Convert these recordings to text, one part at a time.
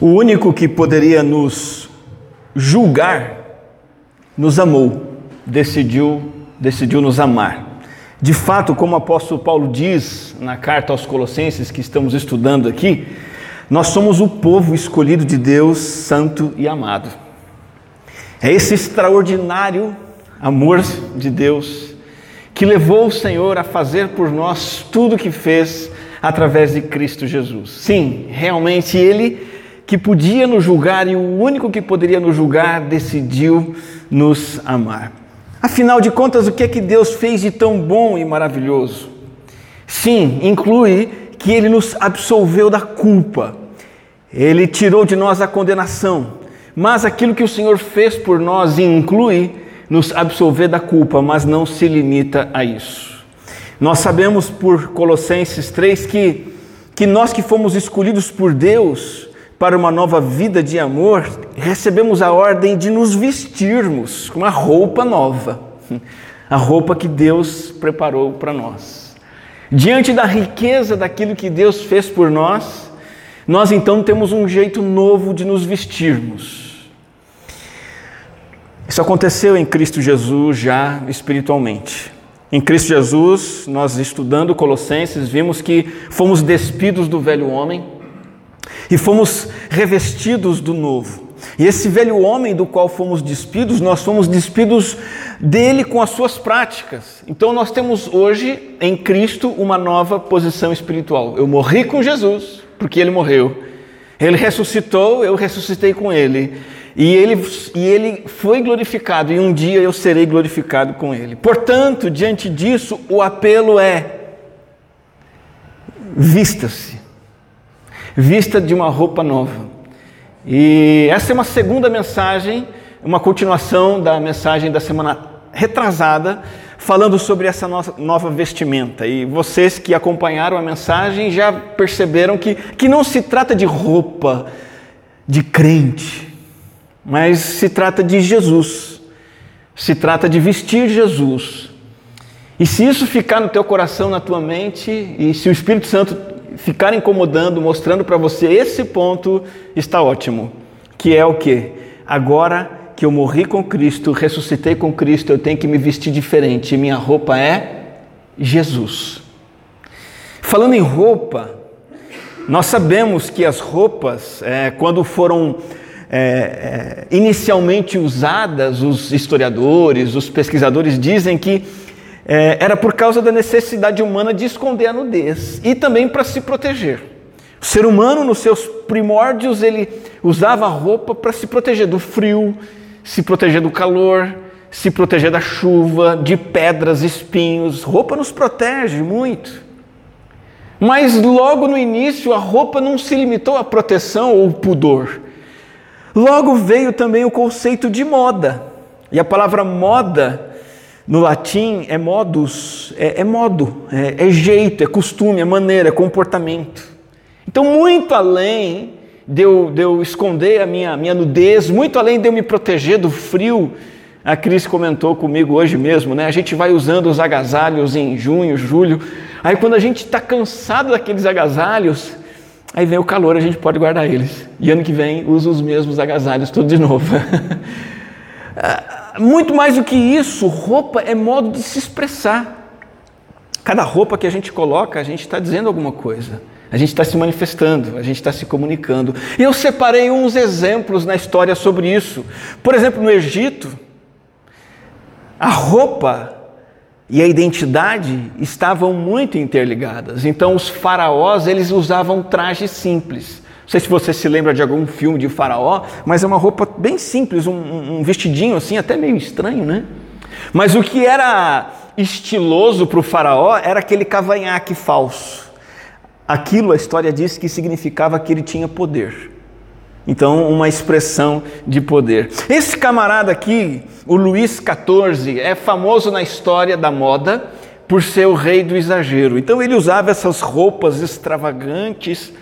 O único que poderia nos julgar nos amou, decidiu, decidiu nos amar. De fato, como o apóstolo Paulo diz na carta aos Colossenses que estamos estudando aqui, nós somos o povo escolhido de Deus, santo e amado. É esse extraordinário amor de Deus que levou o Senhor a fazer por nós tudo o que fez através de Cristo Jesus. Sim, realmente Ele que podia nos julgar e o único que poderia nos julgar decidiu nos amar. Afinal de contas, o que é que Deus fez de tão bom e maravilhoso? Sim, inclui que Ele nos absolveu da culpa, Ele tirou de nós a condenação, mas aquilo que o Senhor fez por nós inclui nos absolver da culpa, mas não se limita a isso. Nós sabemos por Colossenses 3 que, que nós que fomos escolhidos por Deus, para uma nova vida de amor, recebemos a ordem de nos vestirmos com uma roupa nova, a roupa que Deus preparou para nós. Diante da riqueza daquilo que Deus fez por nós, nós então temos um jeito novo de nos vestirmos. Isso aconteceu em Cristo Jesus já espiritualmente. Em Cristo Jesus, nós estudando Colossenses, vimos que fomos despidos do velho homem e fomos revestidos do novo. E esse velho homem do qual fomos despidos, nós fomos despidos dele com as suas práticas. Então nós temos hoje em Cristo uma nova posição espiritual. Eu morri com Jesus, porque ele morreu. Ele ressuscitou, eu ressuscitei com ele. E ele, e ele foi glorificado, e um dia eu serei glorificado com ele. Portanto, diante disso, o apelo é: vista-se vista de uma roupa nova. E essa é uma segunda mensagem, uma continuação da mensagem da semana retrasada, falando sobre essa nossa nova vestimenta. E vocês que acompanharam a mensagem já perceberam que, que não se trata de roupa de crente, mas se trata de Jesus. Se trata de vestir Jesus. E se isso ficar no teu coração, na tua mente, e se o Espírito Santo ficar incomodando, mostrando para você esse ponto, está ótimo. Que é o que? Agora que eu morri com Cristo, ressuscitei com Cristo, eu tenho que me vestir diferente. Minha roupa é Jesus. Falando em roupa, nós sabemos que as roupas, é, quando foram é, é, inicialmente usadas, os historiadores, os pesquisadores dizem que é, era por causa da necessidade humana de esconder a nudez e também para se proteger. O ser humano, nos seus primórdios, ele usava roupa para se proteger do frio, se proteger do calor, se proteger da chuva, de pedras, espinhos. Roupa nos protege muito. Mas logo no início, a roupa não se limitou à proteção ou pudor. Logo veio também o conceito de moda. E a palavra moda no latim é modus, é, é modo, é, é, jeito, é costume, é maneira, é comportamento. Então, muito além de eu, de eu esconder a minha, minha nudez, muito além de eu me proteger do frio, a Cris comentou comigo hoje mesmo, né? A gente vai usando os agasalhos em junho, julho. Aí quando a gente está cansado daqueles agasalhos, aí vem o calor, a gente pode guardar eles. E ano que vem usa os mesmos agasalhos tudo de novo. Muito mais do que isso, roupa é modo de se expressar. Cada roupa que a gente coloca, a gente está dizendo alguma coisa. A gente está se manifestando, a gente está se comunicando. E eu separei uns exemplos na história sobre isso. Por exemplo, no Egito, a roupa e a identidade estavam muito interligadas. Então, os faraós eles usavam trajes simples. Não sei se você se lembra de algum filme de faraó, mas é uma roupa bem simples, um, um vestidinho assim, até meio estranho, né? Mas o que era estiloso para o faraó era aquele cavanhaque falso. Aquilo, a história diz que significava que ele tinha poder. Então, uma expressão de poder. Esse camarada aqui, o Luís XIV, é famoso na história da moda por ser o rei do exagero. Então, ele usava essas roupas extravagantes,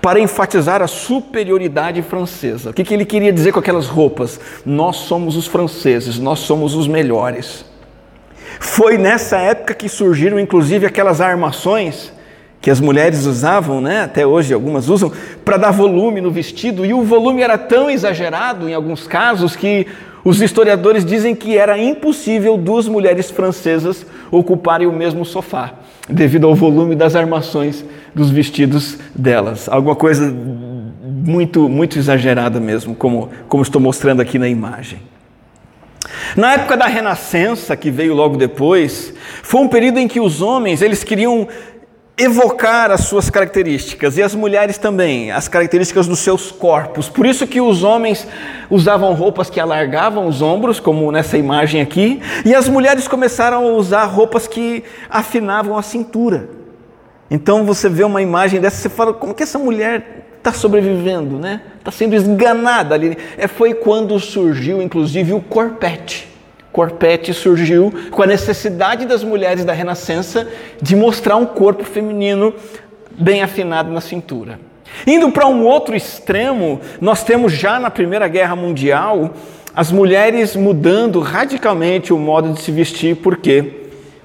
para enfatizar a superioridade francesa. O que, que ele queria dizer com aquelas roupas? Nós somos os franceses, nós somos os melhores. Foi nessa época que surgiram, inclusive, aquelas armações que as mulheres usavam, né, até hoje algumas usam, para dar volume no vestido, e o volume era tão exagerado em alguns casos que os historiadores dizem que era impossível duas mulheres francesas ocuparem o mesmo sofá, devido ao volume das armações dos vestidos delas. Alguma coisa muito, muito exagerada mesmo, como, como estou mostrando aqui na imagem. Na época da Renascença, que veio logo depois, foi um período em que os homens eles queriam evocar as suas características e as mulheres também, as características dos seus corpos. Por isso que os homens usavam roupas que alargavam os ombros, como nessa imagem aqui, e as mulheres começaram a usar roupas que afinavam a cintura. Então você vê uma imagem dessa, você fala, como que essa mulher está sobrevivendo, né? Está sendo esganada ali. É, foi quando surgiu, inclusive, o corpete. Corpete surgiu com a necessidade das mulheres da Renascença de mostrar um corpo feminino bem afinado na cintura. Indo para um outro extremo, nós temos já na Primeira Guerra Mundial as mulheres mudando radicalmente o modo de se vestir, por quê?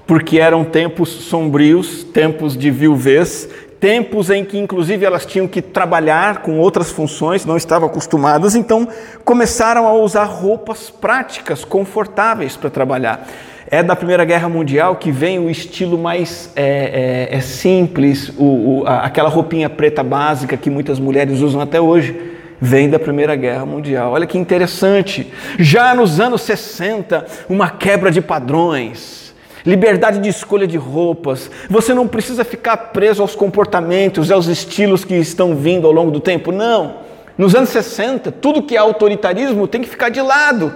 Porque eram tempos sombrios, tempos de viuvez, tempos em que inclusive elas tinham que trabalhar com outras funções, não estavam acostumadas, então começaram a usar roupas práticas, confortáveis para trabalhar. É da Primeira Guerra Mundial que vem o estilo mais é, é, é simples, o, o, a, aquela roupinha preta básica que muitas mulheres usam até hoje vem da Primeira Guerra Mundial. Olha que interessante. Já nos anos 60, uma quebra de padrões liberdade de escolha de roupas. Você não precisa ficar preso aos comportamentos, aos estilos que estão vindo ao longo do tempo. Não. Nos anos 60, tudo que é autoritarismo tem que ficar de lado.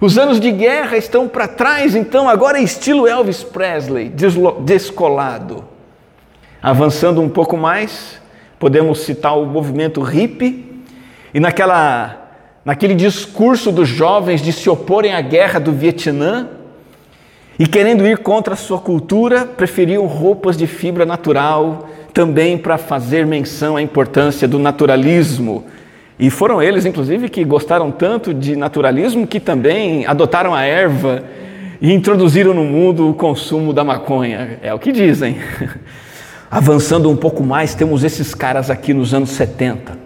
Os anos de guerra estão para trás, então agora é estilo Elvis Presley, descolado. Avançando um pouco mais, podemos citar o movimento hippie e naquela naquele discurso dos jovens de se oporem à guerra do Vietnã, e querendo ir contra a sua cultura, preferiam roupas de fibra natural, também para fazer menção à importância do naturalismo. E foram eles, inclusive, que gostaram tanto de naturalismo que também adotaram a erva e introduziram no mundo o consumo da maconha. É o que dizem. Avançando um pouco mais, temos esses caras aqui nos anos 70.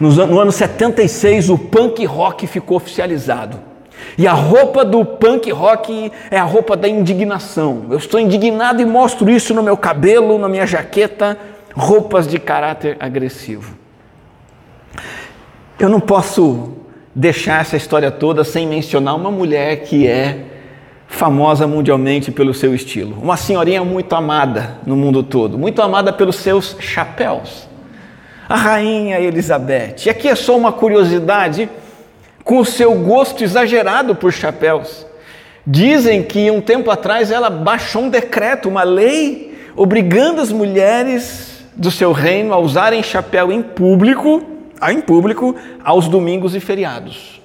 No ano 76, o punk rock ficou oficializado. E a roupa do punk rock é a roupa da indignação. Eu estou indignado e mostro isso no meu cabelo, na minha jaqueta, roupas de caráter agressivo. Eu não posso deixar essa história toda sem mencionar uma mulher que é famosa mundialmente pelo seu estilo. Uma senhorinha muito amada no mundo todo, muito amada pelos seus chapéus. A rainha Elizabeth. E aqui é só uma curiosidade com o seu gosto exagerado por chapéus. Dizem que um tempo atrás ela baixou um decreto, uma lei, obrigando as mulheres do seu reino a usarem chapéu em público, em público, aos domingos e feriados.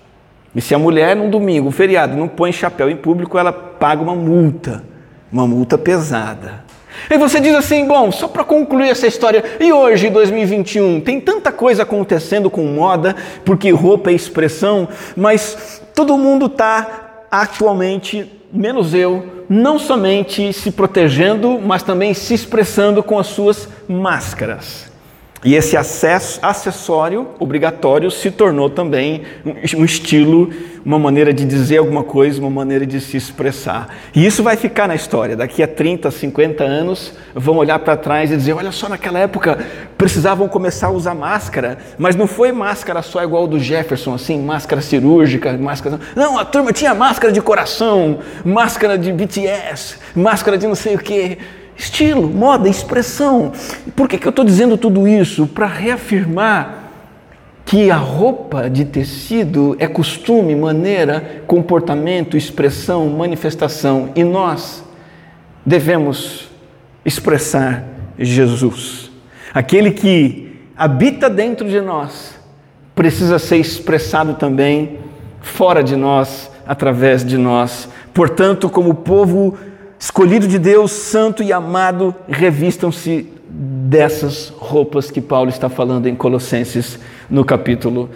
E se a mulher num domingo, um feriado, não põe chapéu em público, ela paga uma multa, uma multa pesada. E você diz assim, bom, só para concluir essa história, e hoje, 2021, tem tanta coisa acontecendo com moda, porque roupa é expressão, mas todo mundo está atualmente, menos eu, não somente se protegendo, mas também se expressando com as suas máscaras. E esse acesso, acessório obrigatório se tornou também um estilo, uma maneira de dizer alguma coisa, uma maneira de se expressar. E isso vai ficar na história. Daqui a 30, 50 anos, vão olhar para trás e dizer: olha só, naquela época precisavam começar a usar máscara, mas não foi máscara só igual do Jefferson, assim, máscara cirúrgica, máscara. Não, a turma tinha máscara de coração, máscara de BTS, máscara de não sei o quê. Estilo, moda, expressão. Por que, que eu estou dizendo tudo isso? Para reafirmar que a roupa de tecido é costume, maneira, comportamento, expressão, manifestação. E nós devemos expressar Jesus. Aquele que habita dentro de nós precisa ser expressado também fora de nós, através de nós. Portanto, como povo escolhido de Deus, santo e amado, revistam-se dessas roupas que Paulo está falando em Colossenses no capítulo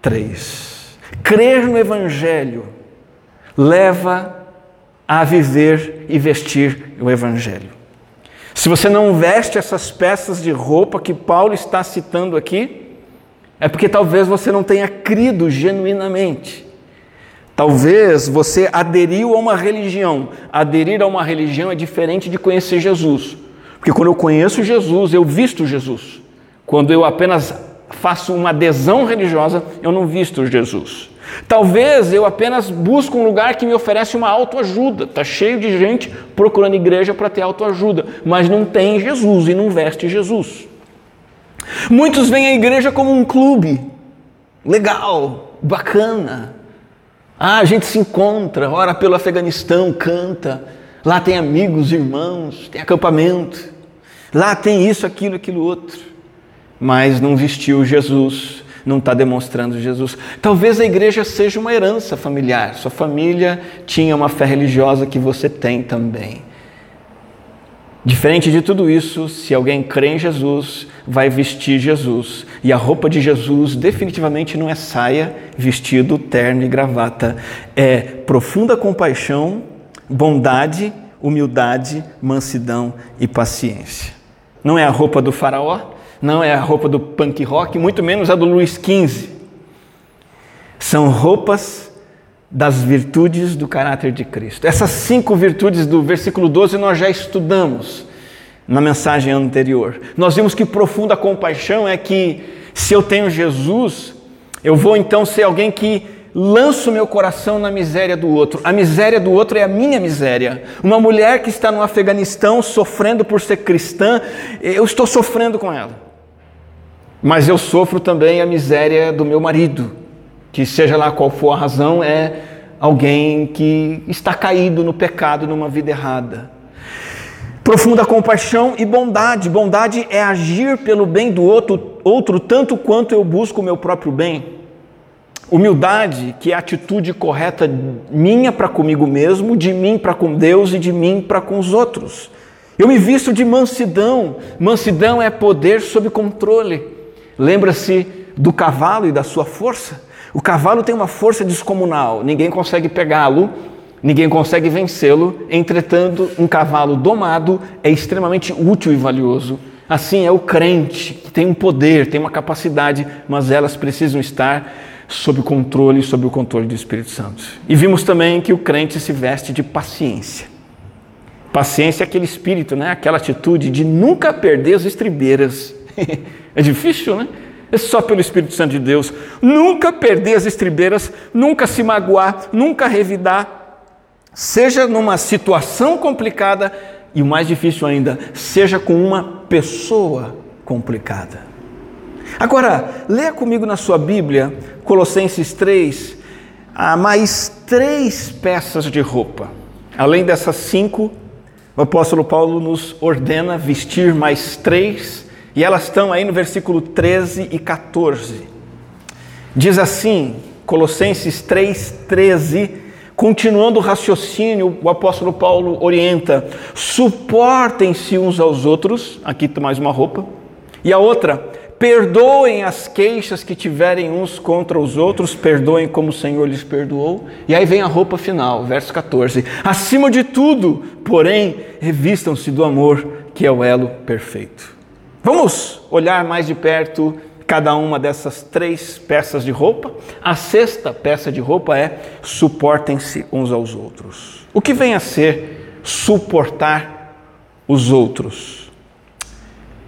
3. Crer no Evangelho leva a viver e vestir o Evangelho. Se você não veste essas peças de roupa que Paulo está citando aqui, é porque talvez você não tenha crido genuinamente. Talvez você aderiu a uma religião. Aderir a uma religião é diferente de conhecer Jesus. Porque quando eu conheço Jesus, eu visto Jesus. Quando eu apenas faço uma adesão religiosa, eu não visto Jesus. Talvez eu apenas busco um lugar que me oferece uma autoajuda. Está cheio de gente procurando igreja para ter autoajuda, mas não tem Jesus e não veste Jesus. Muitos veem a igreja como um clube. Legal, bacana. Ah, a gente se encontra, ora pelo Afeganistão, canta. Lá tem amigos, irmãos, tem acampamento. Lá tem isso, aquilo, aquilo outro. Mas não vestiu Jesus, não está demonstrando Jesus. Talvez a igreja seja uma herança familiar. Sua família tinha uma fé religiosa que você tem também. Diferente de tudo isso, se alguém crê em Jesus, vai vestir Jesus. E a roupa de Jesus definitivamente não é saia, vestido, terno e gravata. É profunda compaixão, bondade, humildade, mansidão e paciência. Não é a roupa do faraó, não é a roupa do punk rock, muito menos a do Luiz XV. São roupas das virtudes do caráter de Cristo. Essas cinco virtudes do versículo 12 nós já estudamos na mensagem anterior. Nós vimos que profunda compaixão é que se eu tenho Jesus, eu vou então ser alguém que lanço meu coração na miséria do outro. A miséria do outro é a minha miséria. Uma mulher que está no Afeganistão sofrendo por ser cristã, eu estou sofrendo com ela. Mas eu sofro também a miséria do meu marido que seja lá qual for a razão, é alguém que está caído no pecado, numa vida errada. Profunda compaixão e bondade. Bondade é agir pelo bem do outro, outro tanto quanto eu busco o meu próprio bem. Humildade, que é a atitude correta minha para comigo mesmo, de mim para com Deus e de mim para com os outros. Eu me visto de mansidão. Mansidão é poder sob controle. Lembra-se do cavalo e da sua força? O cavalo tem uma força descomunal, ninguém consegue pegá-lo, ninguém consegue vencê-lo. Entretanto, um cavalo domado é extremamente útil e valioso. Assim é o crente, que tem um poder, tem uma capacidade, mas elas precisam estar sob o controle, sob o controle do Espírito Santo. E vimos também que o crente se veste de paciência. Paciência é aquele espírito, né? aquela atitude de nunca perder as estribeiras. é difícil, né? É só pelo Espírito Santo de Deus. Nunca perder as estribeiras, nunca se magoar, nunca revidar, seja numa situação complicada e o mais difícil ainda, seja com uma pessoa complicada. Agora, leia comigo na sua Bíblia, Colossenses 3, há mais três peças de roupa. Além dessas cinco, o apóstolo Paulo nos ordena vestir mais três e elas estão aí no versículo 13 e 14. Diz assim, Colossenses 3, 13, continuando o raciocínio, o apóstolo Paulo orienta: suportem-se uns aos outros, aqui está mais uma roupa, e a outra, perdoem as queixas que tiverem uns contra os outros, perdoem como o Senhor lhes perdoou. E aí vem a roupa final, verso 14: acima de tudo, porém, revistam-se do amor, que é o elo perfeito. Vamos olhar mais de perto cada uma dessas três peças de roupa. A sexta peça de roupa é suportem-se uns aos outros. O que vem a ser suportar os outros?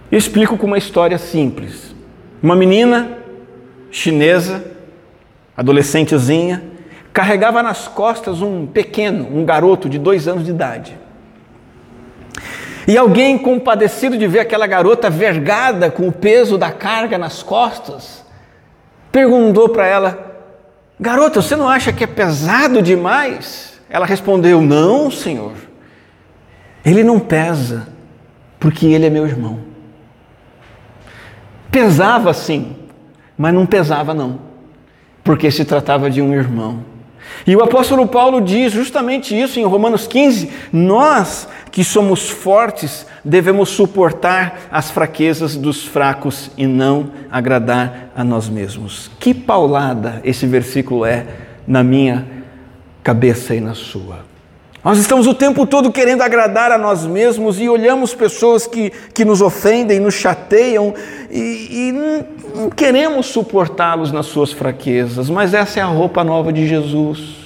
Explico com uma história simples. Uma menina chinesa, adolescentezinha, carregava nas costas um pequeno, um garoto de dois anos de idade. E alguém compadecido de ver aquela garota vergada com o peso da carga nas costas, perguntou para ela: Garota, você não acha que é pesado demais? Ela respondeu: Não, senhor. Ele não pesa, porque ele é meu irmão. Pesava sim, mas não pesava não, porque se tratava de um irmão. E o apóstolo Paulo diz justamente isso em Romanos 15: nós que somos fortes devemos suportar as fraquezas dos fracos e não agradar a nós mesmos. Que paulada esse versículo é na minha cabeça e na sua. Nós estamos o tempo todo querendo agradar a nós mesmos e olhamos pessoas que, que nos ofendem, nos chateiam e, e queremos suportá-los nas suas fraquezas, mas essa é a roupa nova de Jesus.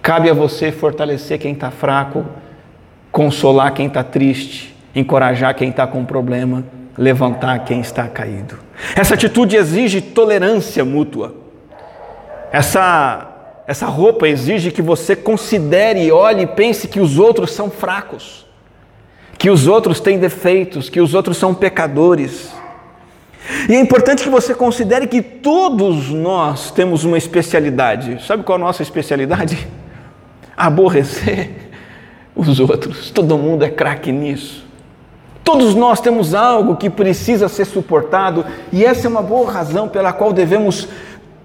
Cabe a você fortalecer quem está fraco, consolar quem está triste, encorajar quem está com problema, levantar quem está caído. Essa atitude exige tolerância mútua. Essa essa roupa exige que você considere, olhe e pense que os outros são fracos, que os outros têm defeitos, que os outros são pecadores. E é importante que você considere que todos nós temos uma especialidade. Sabe qual é a nossa especialidade? Aborrecer os outros. Todo mundo é craque nisso. Todos nós temos algo que precisa ser suportado, e essa é uma boa razão pela qual devemos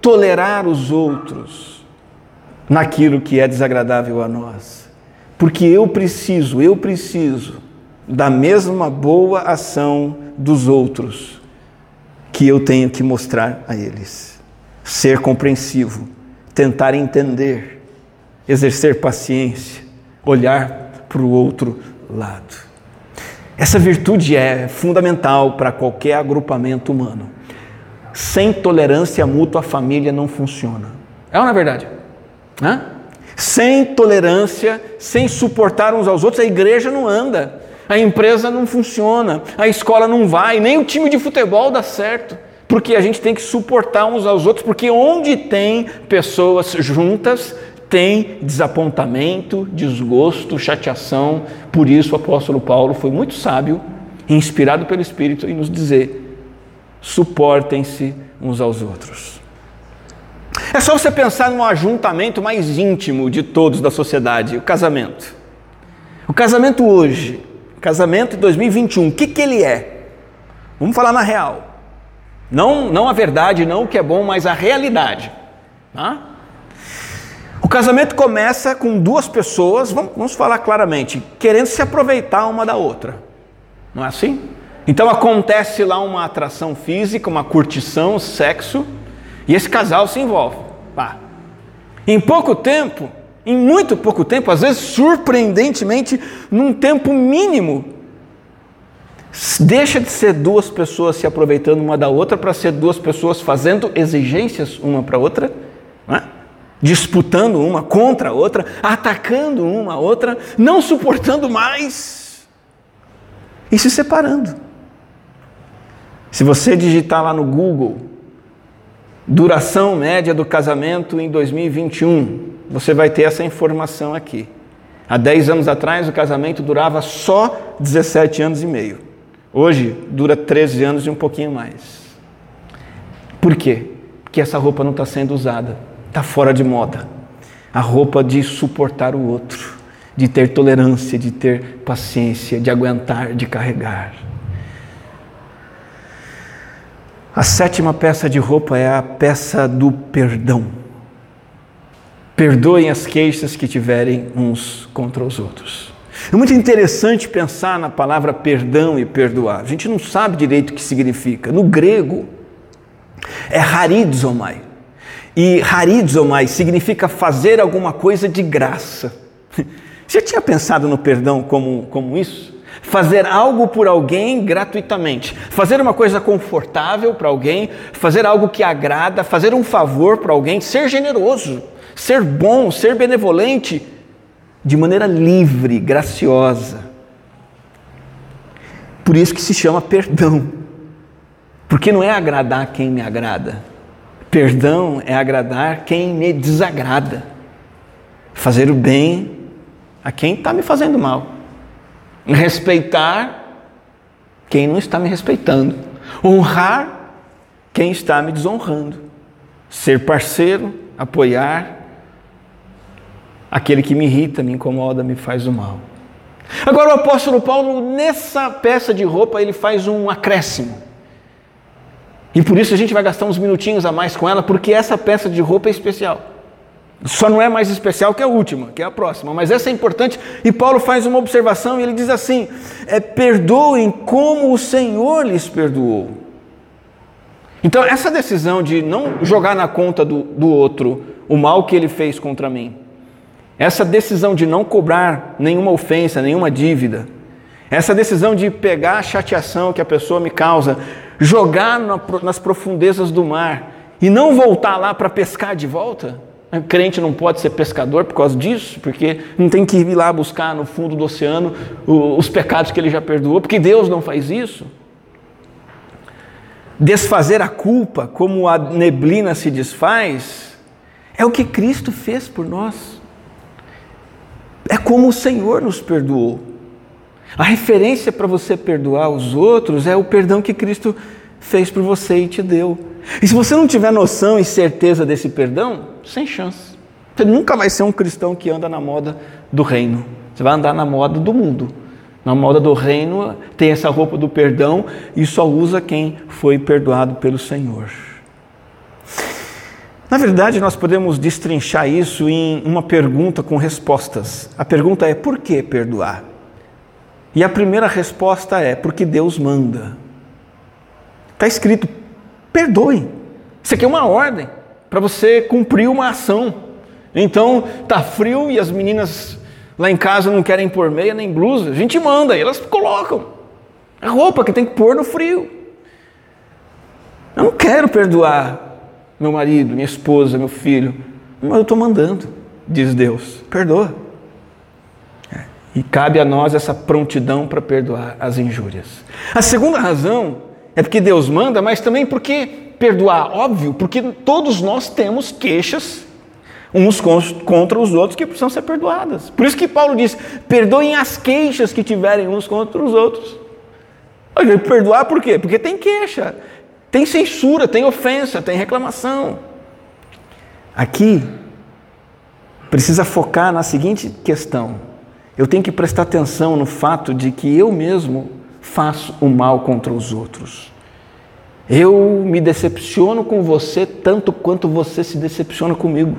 tolerar os outros naquilo que é desagradável a nós. Porque eu preciso, eu preciso da mesma boa ação dos outros que eu tenho que mostrar a eles. Ser compreensivo, tentar entender, exercer paciência, olhar para o outro lado. Essa virtude é fundamental para qualquer agrupamento humano. Sem tolerância mútua, a família não funciona. É ou não é verdade? Hã? Sem tolerância, sem suportar uns aos outros, a igreja não anda, a empresa não funciona, a escola não vai, nem o time de futebol dá certo, porque a gente tem que suportar uns aos outros, porque onde tem pessoas juntas, tem desapontamento, desgosto, chateação. Por isso o apóstolo Paulo foi muito sábio, inspirado pelo Espírito, em nos dizer: suportem-se uns aos outros. É só você pensar no ajuntamento mais íntimo de todos da sociedade, o casamento. O casamento hoje, casamento de 2021, o que, que ele é? Vamos falar na real. Não, não a verdade, não o que é bom, mas a realidade. Tá? O casamento começa com duas pessoas, vamos, vamos falar claramente, querendo se aproveitar uma da outra. Não é assim? Então acontece lá uma atração física, uma curtição, sexo, e esse casal se envolve. Pá. Em pouco tempo, em muito pouco tempo, às vezes surpreendentemente, num tempo mínimo, deixa de ser duas pessoas se aproveitando uma da outra para ser duas pessoas fazendo exigências uma para outra, é? disputando uma contra a outra, atacando uma a outra, não suportando mais e se separando. Se você digitar lá no Google Duração média do casamento em 2021. Você vai ter essa informação aqui. Há 10 anos atrás, o casamento durava só 17 anos e meio. Hoje, dura 13 anos e um pouquinho mais. Por quê? Porque essa roupa não está sendo usada, está fora de moda. A roupa de suportar o outro, de ter tolerância, de ter paciência, de aguentar, de carregar. A sétima peça de roupa é a peça do perdão. Perdoem as queixas que tiverem uns contra os outros. É muito interessante pensar na palavra perdão e perdoar. A gente não sabe direito o que significa. No grego, é harizomai. E harizomai significa fazer alguma coisa de graça. Você tinha pensado no perdão como, como isso? fazer algo por alguém gratuitamente, fazer uma coisa confortável para alguém, fazer algo que agrada, fazer um favor para alguém, ser generoso, ser bom, ser benevolente de maneira livre, graciosa. Por isso que se chama perdão. Porque não é agradar quem me agrada. Perdão é agradar quem me desagrada. Fazer o bem a quem está me fazendo mal respeitar quem não está me respeitando, honrar quem está me desonrando, ser parceiro, apoiar aquele que me irrita, me incomoda, me faz o mal. Agora o apóstolo Paulo, nessa peça de roupa, ele faz um acréscimo. E por isso a gente vai gastar uns minutinhos a mais com ela, porque essa peça de roupa é especial. Só não é mais especial que a última, que é a próxima, mas essa é importante. E Paulo faz uma observação e ele diz assim: é, perdoem como o Senhor lhes perdoou. Então, essa decisão de não jogar na conta do, do outro o mal que ele fez contra mim essa decisão de não cobrar nenhuma ofensa, nenhuma dívida, essa decisão de pegar a chateação que a pessoa me causa, jogar nas profundezas do mar e não voltar lá para pescar de volta. O crente não pode ser pescador por causa disso, porque não tem que ir lá buscar no fundo do oceano os pecados que ele já perdoou, porque Deus não faz isso. Desfazer a culpa, como a neblina se desfaz, é o que Cristo fez por nós. É como o Senhor nos perdoou. A referência para você perdoar os outros é o perdão que Cristo fez por você e te deu. E se você não tiver noção e certeza desse perdão, sem chance. Você nunca vai ser um cristão que anda na moda do reino. Você vai andar na moda do mundo. Na moda do reino tem essa roupa do perdão e só usa quem foi perdoado pelo Senhor. Na verdade, nós podemos destrinchar isso em uma pergunta com respostas. A pergunta é: por que perdoar? E a primeira resposta é: porque Deus manda. Está escrito: perdoe. Isso aqui é uma ordem para você cumprir uma ação. Então, tá frio e as meninas lá em casa não querem pôr meia nem blusa, a gente manda e elas colocam. A roupa que tem que pôr no frio. Eu não quero perdoar meu marido, minha esposa, meu filho, mas eu estou mandando, diz Deus. Perdoa. É. E cabe a nós essa prontidão para perdoar as injúrias. A segunda razão é porque Deus manda, mas também porque perdoar, óbvio, porque todos nós temos queixas uns contra os outros que precisam ser perdoadas. Por isso que Paulo diz: perdoem as queixas que tiverem uns contra os outros. Perdoar por quê? Porque tem queixa, tem censura, tem ofensa, tem reclamação. Aqui precisa focar na seguinte questão: eu tenho que prestar atenção no fato de que eu mesmo faço o mal contra os outros. Eu me decepciono com você tanto quanto você se decepciona comigo.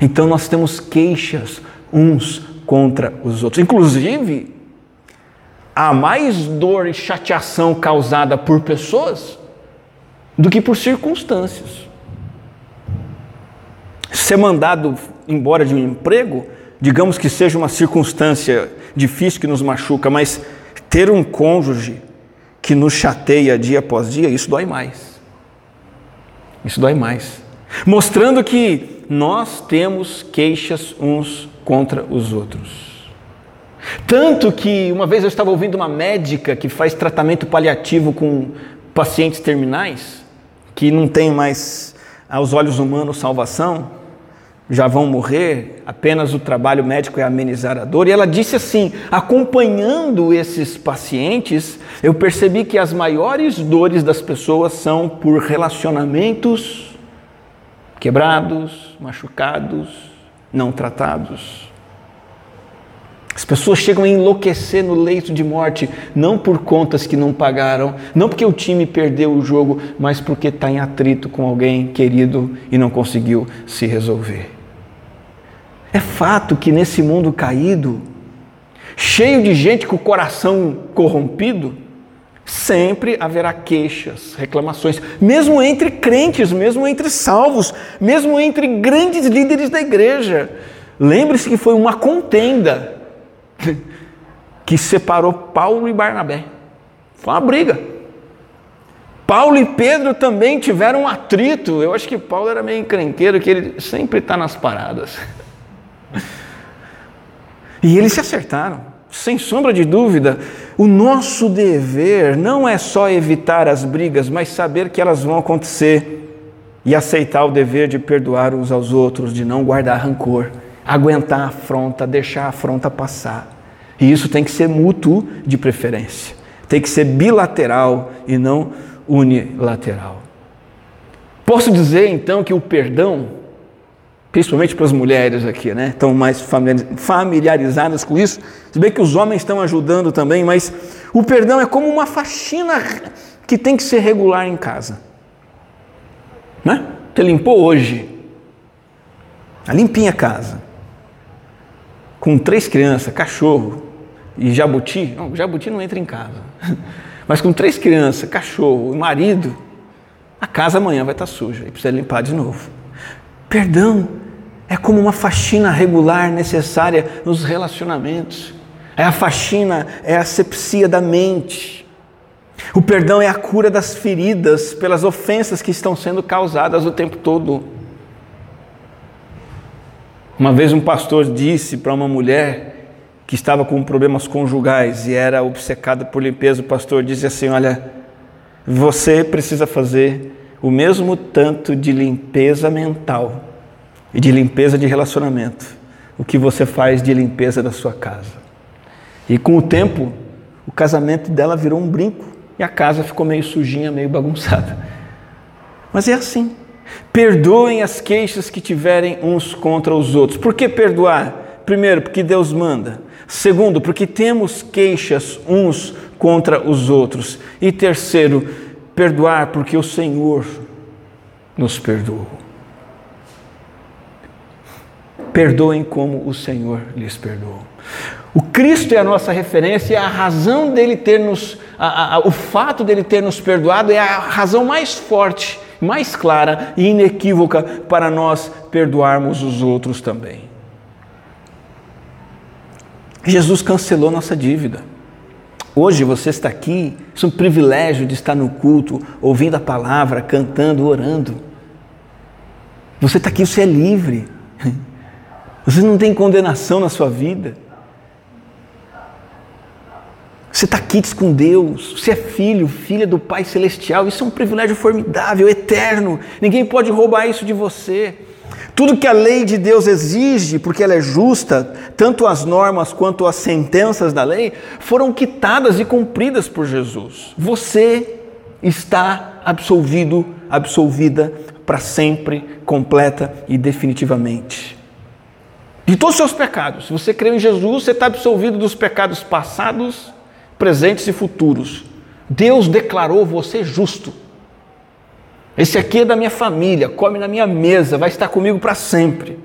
Então nós temos queixas uns contra os outros. Inclusive, há mais dor e chateação causada por pessoas do que por circunstâncias. Ser mandado embora de um emprego, digamos que seja uma circunstância difícil que nos machuca, mas ter um cônjuge que nos chateia dia após dia, isso dói mais. Isso dói mais. Mostrando que nós temos queixas uns contra os outros. Tanto que uma vez eu estava ouvindo uma médica que faz tratamento paliativo com pacientes terminais, que não tem mais aos olhos humanos salvação, já vão morrer, apenas o trabalho médico é amenizar a dor. E ela disse assim: acompanhando esses pacientes, eu percebi que as maiores dores das pessoas são por relacionamentos quebrados, machucados, não tratados. As pessoas chegam a enlouquecer no leito de morte, não por contas que não pagaram, não porque o time perdeu o jogo, mas porque está em atrito com alguém querido e não conseguiu se resolver. É fato que nesse mundo caído, cheio de gente com o coração corrompido, sempre haverá queixas, reclamações, mesmo entre crentes, mesmo entre salvos, mesmo entre grandes líderes da igreja. Lembre-se que foi uma contenda que separou Paulo e Barnabé. Foi uma briga. Paulo e Pedro também tiveram um atrito. Eu acho que Paulo era meio encrenqueiro, que ele sempre está nas paradas. E eles se acertaram, sem sombra de dúvida. O nosso dever não é só evitar as brigas, mas saber que elas vão acontecer e aceitar o dever de perdoar uns aos outros, de não guardar rancor, aguentar a afronta, deixar a afronta passar. E isso tem que ser mútuo de preferência, tem que ser bilateral e não unilateral. Posso dizer então que o perdão principalmente para as mulheres aqui, né? Estão mais familiarizadas com isso. Se bem que os homens estão ajudando também, mas o perdão é como uma faxina que tem que ser regular em casa. Né? Você limpou hoje. A limpinha a casa. Com três crianças, cachorro e jabuti. Não, jabuti não entra em casa. Mas com três crianças, cachorro e marido, a casa amanhã vai estar suja e precisa limpar de novo. Perdão é como uma faxina regular necessária nos relacionamentos. É a faxina, é a asepsia da mente. O perdão é a cura das feridas pelas ofensas que estão sendo causadas o tempo todo. Uma vez um pastor disse para uma mulher que estava com problemas conjugais e era obcecada por limpeza, o pastor disse assim: Olha, você precisa fazer o mesmo tanto de limpeza mental e de limpeza de relacionamento, o que você faz de limpeza da sua casa. E com o tempo, o casamento dela virou um brinco e a casa ficou meio sujinha, meio bagunçada. Mas é assim. Perdoem as queixas que tiverem uns contra os outros. Por que perdoar? Primeiro, porque Deus manda. Segundo, porque temos queixas uns contra os outros. E terceiro, perdoar porque o Senhor nos perdoou. Perdoem como o Senhor lhes perdoou. O Cristo é a nossa referência, e a razão dele ter nos, a, a, o fato dele ter nos perdoado é a razão mais forte, mais clara e inequívoca para nós perdoarmos os outros também. Jesus cancelou nossa dívida. Hoje você está aqui, isso é um privilégio de estar no culto, ouvindo a palavra, cantando, orando. Você está aqui, você é livre. Você não tem condenação na sua vida. Você está aqui com Deus, você é filho, filha do Pai Celestial, isso é um privilégio formidável, eterno, ninguém pode roubar isso de você. Tudo que a lei de Deus exige, porque ela é justa, tanto as normas quanto as sentenças da lei, foram quitadas e cumpridas por Jesus. Você está absolvido, absolvida para sempre, completa e definitivamente. De todos os seus pecados. Se você crê em Jesus, você está absolvido dos pecados passados, presentes e futuros. Deus declarou você justo. Esse aqui é da minha família, come na minha mesa, vai estar comigo para sempre.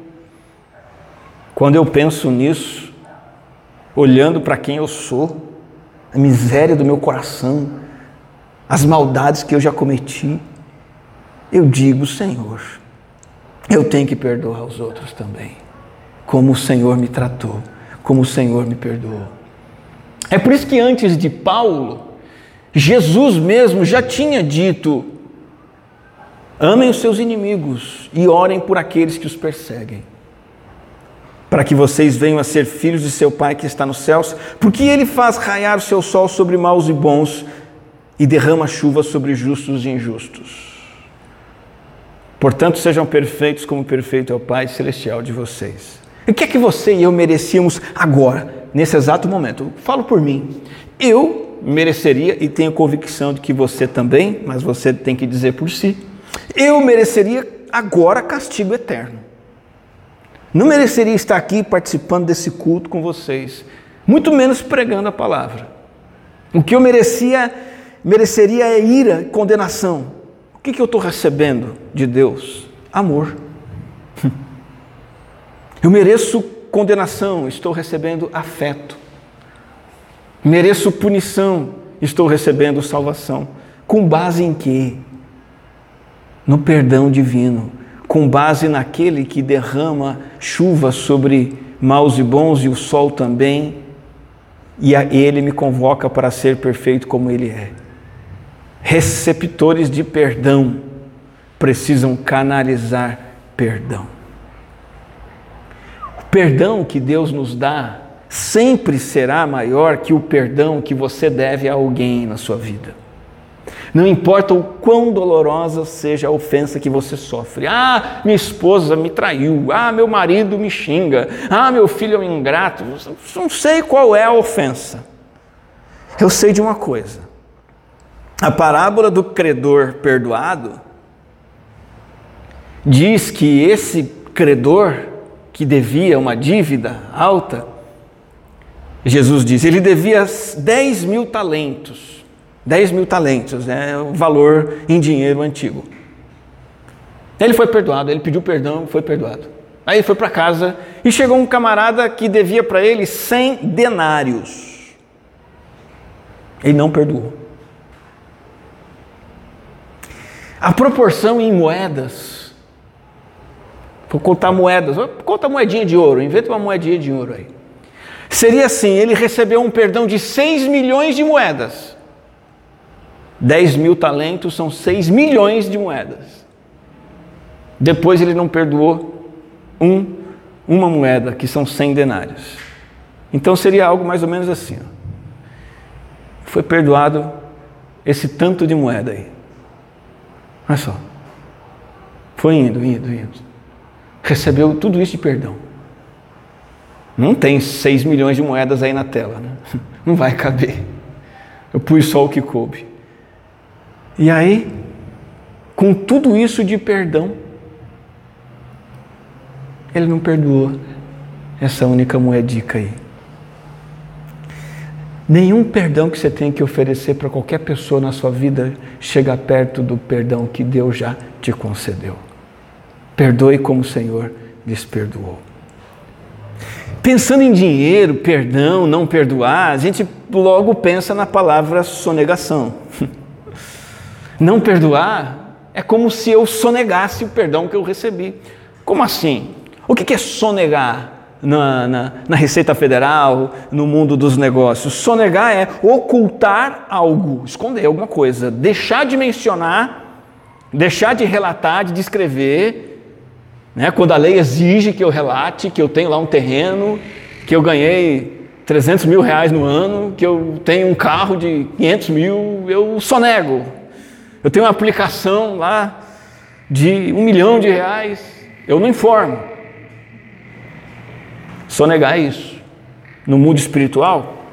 Quando eu penso nisso, olhando para quem eu sou, a miséria do meu coração, as maldades que eu já cometi, eu digo, Senhor, eu tenho que perdoar os outros também, como o Senhor me tratou, como o Senhor me perdoou. É por isso que antes de Paulo, Jesus mesmo já tinha dito: amem os seus inimigos e orem por aqueles que os perseguem, para que vocês venham a ser filhos de seu Pai que está nos céus, porque Ele faz raiar o seu sol sobre maus e bons e derrama chuva sobre justos e injustos. Portanto, sejam perfeitos como perfeito é o Pai celestial de vocês. E o que é que você e eu merecíamos agora, nesse exato momento? Falo por mim. Eu mereceria e tenho convicção de que você também, mas você tem que dizer por si. Eu mereceria agora castigo eterno. Não mereceria estar aqui participando desse culto com vocês, muito menos pregando a palavra. O que eu merecia, mereceria é ira, condenação. O que, que eu estou recebendo de Deus? Amor. Eu mereço condenação, estou recebendo afeto. Mereço punição, estou recebendo salvação. Com base em quê? No perdão divino, com base naquele que derrama chuva sobre maus e bons e o sol também, e ele me convoca para ser perfeito como ele é. Receptores de perdão precisam canalizar perdão perdão que Deus nos dá sempre será maior que o perdão que você deve a alguém na sua vida. Não importa o quão dolorosa seja a ofensa que você sofre. Ah, minha esposa me traiu. Ah, meu marido me xinga. Ah, meu filho é um ingrato. Não sei qual é a ofensa. Eu sei de uma coisa. A parábola do credor perdoado diz que esse credor que devia uma dívida alta, Jesus diz, ele devia 10 mil talentos. 10 mil talentos, é né, o valor em dinheiro antigo. Ele foi perdoado, ele pediu perdão, foi perdoado. Aí ele foi para casa e chegou um camarada que devia para ele 100 denários. Ele não perdoou. A proporção em moedas Vou contar moedas. Conta moedinha de ouro, inventa uma moedinha de ouro aí. Seria assim: ele recebeu um perdão de 6 milhões de moedas. 10 mil talentos são 6 milhões de moedas. Depois ele não perdoou um, uma moeda, que são 100 denários. Então seria algo mais ou menos assim: ó. foi perdoado esse tanto de moeda aí. Olha só. Foi indo, indo, indo. Recebeu tudo isso de perdão. Não tem 6 milhões de moedas aí na tela, né? Não vai caber. Eu pus só o que coube. E aí, com tudo isso de perdão, ele não perdoou essa única moedica aí. Nenhum perdão que você tem que oferecer para qualquer pessoa na sua vida chega perto do perdão que Deus já te concedeu. Perdoe como o Senhor lhes perdoou. Pensando em dinheiro, perdão, não perdoar, a gente logo pensa na palavra sonegação. Não perdoar é como se eu sonegasse o perdão que eu recebi. Como assim? O que é sonegar na, na, na Receita Federal, no mundo dos negócios? Sonegar é ocultar algo, esconder alguma coisa, deixar de mencionar, deixar de relatar, de descrever né? Quando a lei exige que eu relate que eu tenho lá um terreno, que eu ganhei 300 mil reais no ano, que eu tenho um carro de 500 mil, eu só nego. Eu tenho uma aplicação lá de um milhão de reais, eu não informo. Só negar isso. No mundo espiritual,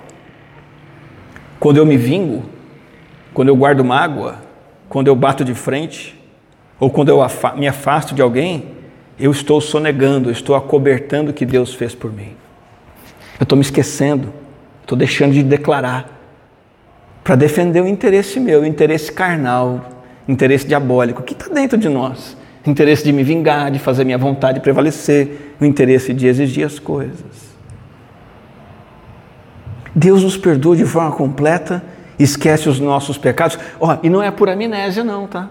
quando eu me vingo, quando eu guardo mágoa, quando eu bato de frente, ou quando eu me afasto de alguém, eu estou sonegando, eu estou acobertando o que Deus fez por mim. Eu estou me esquecendo, estou deixando de declarar para defender o interesse meu, o interesse carnal, o interesse diabólico, que está dentro de nós. O interesse de me vingar, de fazer minha vontade prevalecer, o interesse de exigir as coisas. Deus nos perdoa de forma completa, esquece os nossos pecados. Oh, e não é por amnésia, não, tá?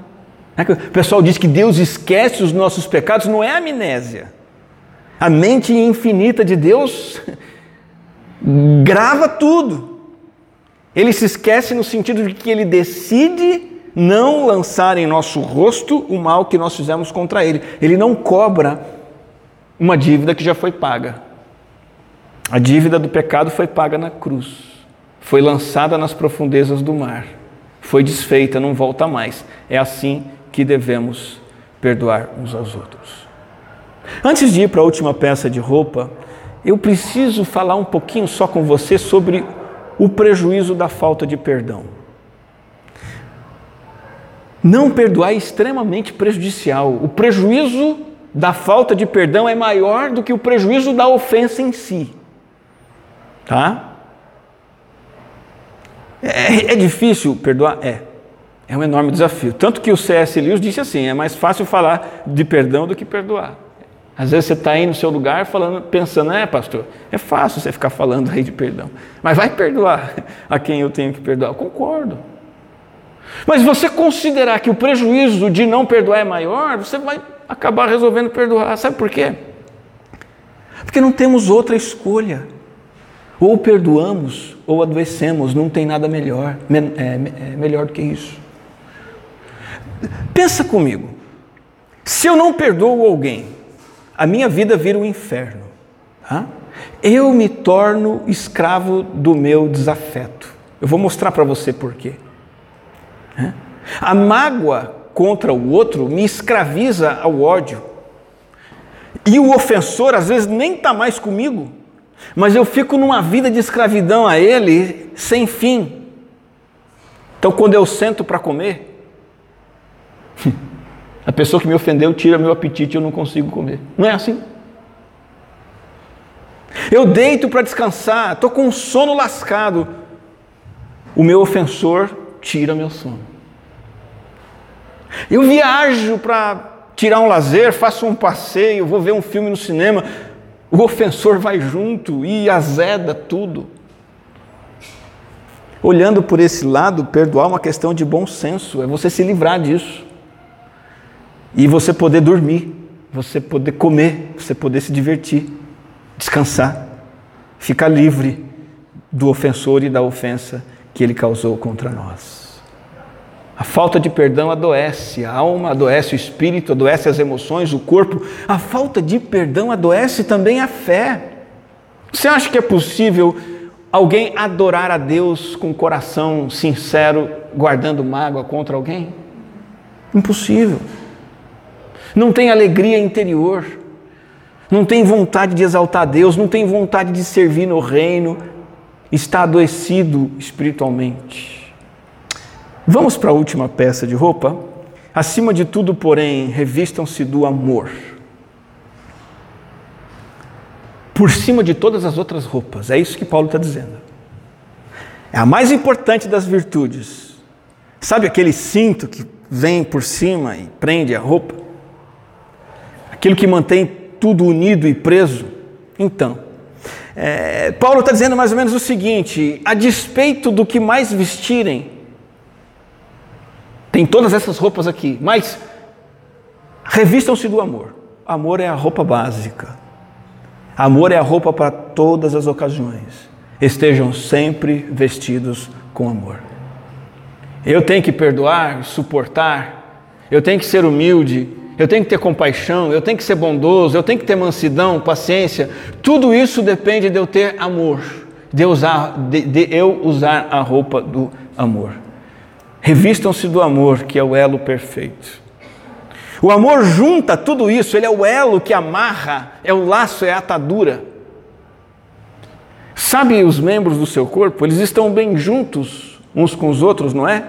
É o pessoal diz que Deus esquece os nossos pecados, não é amnésia. A mente infinita de Deus grava tudo. Ele se esquece no sentido de que ele decide não lançar em nosso rosto o mal que nós fizemos contra ele. Ele não cobra uma dívida que já foi paga. A dívida do pecado foi paga na cruz, foi lançada nas profundezas do mar, foi desfeita, não volta mais. É assim que devemos perdoar uns aos outros. Antes de ir para a última peça de roupa, eu preciso falar um pouquinho só com você sobre o prejuízo da falta de perdão. Não perdoar é extremamente prejudicial. O prejuízo da falta de perdão é maior do que o prejuízo da ofensa em si. Tá? É, é difícil perdoar? É. É um enorme desafio. Tanto que o C.S. Lewis disse assim: é mais fácil falar de perdão do que perdoar. Às vezes você está aí no seu lugar falando, pensando, é pastor, é fácil você ficar falando aí de perdão. Mas vai perdoar a quem eu tenho que perdoar. Eu concordo. Mas você considerar que o prejuízo de não perdoar é maior, você vai acabar resolvendo perdoar. Sabe por quê? Porque não temos outra escolha. Ou perdoamos ou adoecemos, não tem nada melhor, é, é melhor do que isso. Pensa comigo. Se eu não perdoo alguém, a minha vida vira um inferno. Tá? Eu me torno escravo do meu desafeto. Eu vou mostrar para você por quê. A mágoa contra o outro me escraviza ao ódio. E o ofensor às vezes nem está mais comigo, mas eu fico numa vida de escravidão a ele sem fim. Então, quando eu sento para comer, A pessoa que me ofendeu tira meu apetite eu não consigo comer. Não é assim? Eu deito para descansar, estou com um sono lascado. O meu ofensor tira meu sono. Eu viajo para tirar um lazer, faço um passeio, vou ver um filme no cinema. O ofensor vai junto e azeda tudo. Olhando por esse lado, perdoar é uma questão de bom senso, é você se livrar disso e você poder dormir você poder comer, você poder se divertir, descansar, ficar livre do ofensor e da ofensa que ele causou contra nós. A falta de perdão adoece a alma, adoece o espírito, adoece as emoções, o corpo. A falta de perdão adoece também a fé. Você acha que é possível alguém adorar a Deus com coração sincero, guardando mágoa contra alguém? Impossível. Não tem alegria interior, não tem vontade de exaltar Deus, não tem vontade de servir no reino, está adoecido espiritualmente. Vamos para a última peça de roupa? Acima de tudo, porém, revistam-se do amor. Por cima de todas as outras roupas, é isso que Paulo está dizendo. É a mais importante das virtudes. Sabe aquele cinto que vem por cima e prende a roupa? Aquilo que mantém tudo unido e preso? Então, é, Paulo está dizendo mais ou menos o seguinte: a despeito do que mais vestirem, tem todas essas roupas aqui, mas revistam-se do amor. Amor é a roupa básica. Amor é a roupa para todas as ocasiões. Estejam sempre vestidos com amor. Eu tenho que perdoar, suportar, eu tenho que ser humilde, eu tenho que ter compaixão, eu tenho que ser bondoso, eu tenho que ter mansidão, paciência. Tudo isso depende de eu ter amor, de, usar, de, de eu usar a roupa do amor. Revistam-se do amor, que é o elo perfeito. O amor junta tudo isso, ele é o elo que amarra, é o laço, é a atadura. Sabe os membros do seu corpo? Eles estão bem juntos uns com os outros, não é?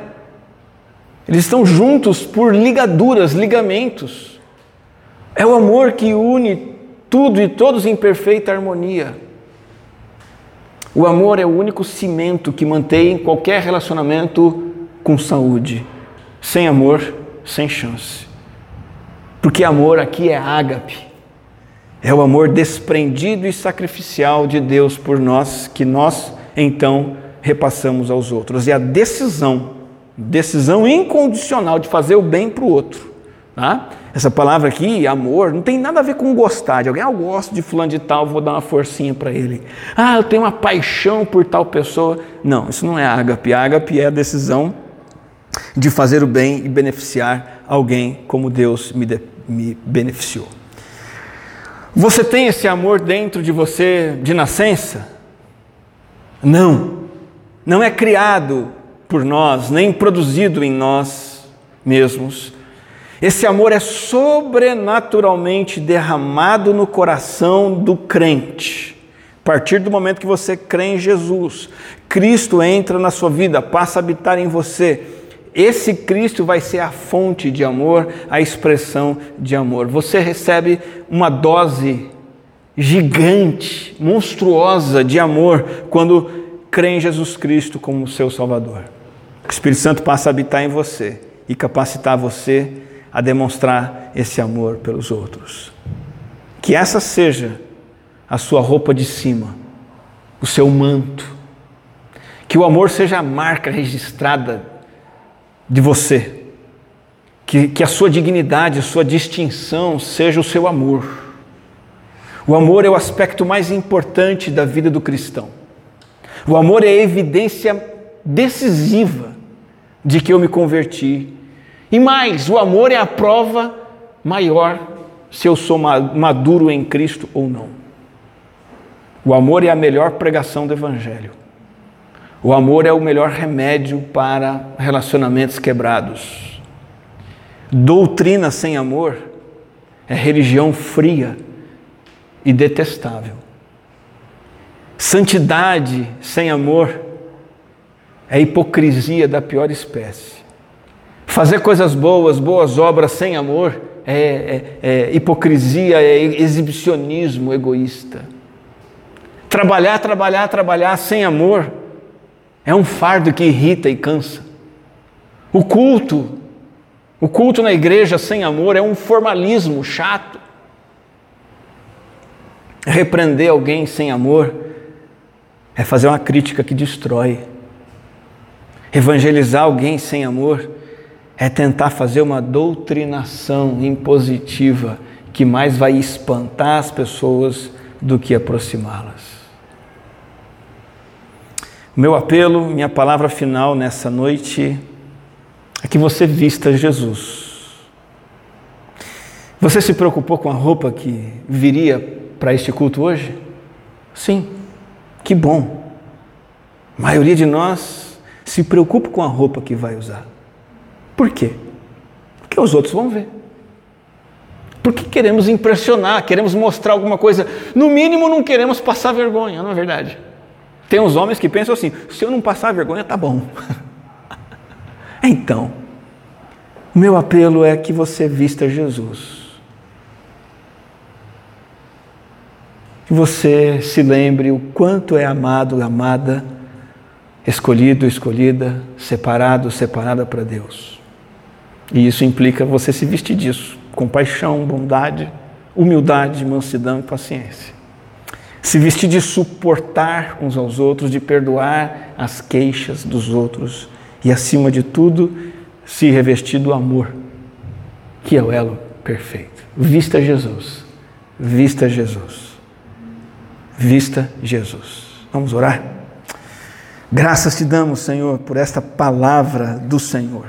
Eles estão juntos por ligaduras, ligamentos. É o amor que une tudo e todos em perfeita harmonia. O amor é o único cimento que mantém qualquer relacionamento com saúde. Sem amor, sem chance. Porque amor aqui é ágape. É o amor desprendido e sacrificial de Deus por nós, que nós então repassamos aos outros. E a decisão decisão incondicional de fazer o bem para o outro. Tá? Essa palavra aqui, amor, não tem nada a ver com gostar de alguém. Ah, eu gosto de fulano de tal, vou dar uma forcinha para ele. Ah, eu tenho uma paixão por tal pessoa. Não, isso não é ágape. Ágape é a decisão de fazer o bem e beneficiar alguém como Deus me, de, me beneficiou. Você tem esse amor dentro de você de nascença? Não. Não é criado por nós, nem produzido em nós mesmos. Esse amor é sobrenaturalmente derramado no coração do crente. A partir do momento que você crê em Jesus, Cristo entra na sua vida, passa a habitar em você. Esse Cristo vai ser a fonte de amor, a expressão de amor. Você recebe uma dose gigante, monstruosa de amor quando crê em Jesus Cristo como seu Salvador. O Espírito Santo passa a habitar em você e capacitar você a demonstrar esse amor pelos outros. Que essa seja a sua roupa de cima, o seu manto. Que o amor seja a marca registrada de você. Que, que a sua dignidade, a sua distinção seja o seu amor. O amor é o aspecto mais importante da vida do cristão. O amor é a evidência decisiva de que eu me converti. E mais, o amor é a prova maior se eu sou maduro em Cristo ou não. O amor é a melhor pregação do Evangelho. O amor é o melhor remédio para relacionamentos quebrados. Doutrina sem amor é religião fria e detestável. Santidade sem amor é hipocrisia da pior espécie. Fazer coisas boas, boas obras sem amor, é, é, é hipocrisia, é exibicionismo egoísta. Trabalhar, trabalhar, trabalhar sem amor é um fardo que irrita e cansa. O culto, o culto na igreja sem amor é um formalismo chato. Repreender alguém sem amor é fazer uma crítica que destrói. Evangelizar alguém sem amor é tentar fazer uma doutrinação impositiva que mais vai espantar as pessoas do que aproximá-las. Meu apelo, minha palavra final nessa noite é que você vista Jesus. Você se preocupou com a roupa que viria para este culto hoje? Sim, que bom. A maioria de nós se preocupa com a roupa que vai usar. Por quê? Porque os outros vão ver. Porque queremos impressionar, queremos mostrar alguma coisa. No mínimo, não queremos passar vergonha, não é verdade? Tem uns homens que pensam assim: se eu não passar vergonha, tá bom. então, o meu apelo é que você vista Jesus. Que você se lembre o quanto é amado, amada, escolhido, escolhida, separado, separada para Deus. E isso implica você se vestir disso compaixão, bondade, humildade, mansidão e paciência. Se vestir de suportar uns aos outros, de perdoar as queixas dos outros e, acima de tudo, se revestir do amor, que é o elo perfeito. Vista Jesus, vista Jesus, vista Jesus. Vamos orar? Graças te damos, Senhor, por esta palavra do Senhor,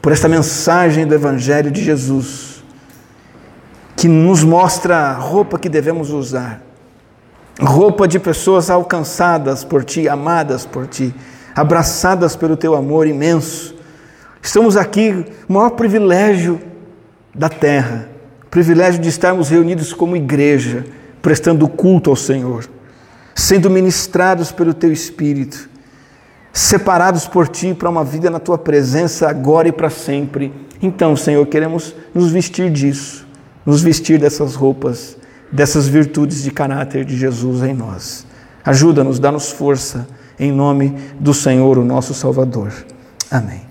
por esta mensagem do Evangelho de Jesus que nos mostra a roupa que devemos usar. Roupa de pessoas alcançadas por Ti, amadas por Ti, abraçadas pelo Teu amor imenso. Estamos aqui, o maior privilégio da terra, privilégio de estarmos reunidos como igreja, prestando culto ao Senhor, sendo ministrados pelo Teu Espírito, separados por Ti para uma vida na Tua presença agora e para sempre. Então, Senhor, queremos nos vestir disso nos vestir dessas roupas, dessas virtudes de caráter de Jesus em nós. Ajuda-nos, dá-nos força, em nome do Senhor, o nosso Salvador. Amém.